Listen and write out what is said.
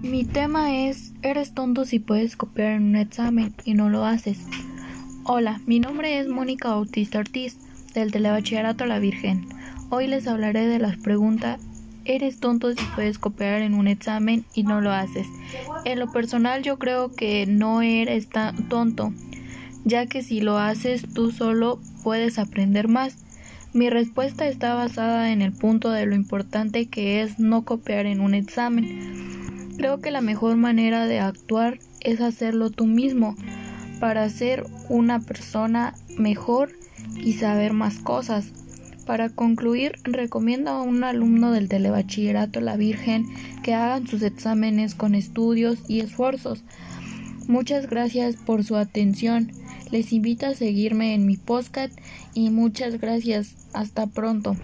Mi tema es, eres tonto si puedes copiar en un examen y no lo haces. Hola, mi nombre es Mónica Bautista Ortiz, del Telebachillerato La Virgen. Hoy les hablaré de las preguntas, eres tonto si puedes copiar en un examen y no lo haces. En lo personal yo creo que no eres tan tonto, ya que si lo haces tú solo puedes aprender más. Mi respuesta está basada en el punto de lo importante que es no copiar en un examen. Creo que la mejor manera de actuar es hacerlo tú mismo para ser una persona mejor y saber más cosas. Para concluir, recomiendo a un alumno del telebachillerato La Virgen que hagan sus exámenes con estudios y esfuerzos. Muchas gracias por su atención. Les invito a seguirme en mi podcast y muchas gracias. Hasta pronto.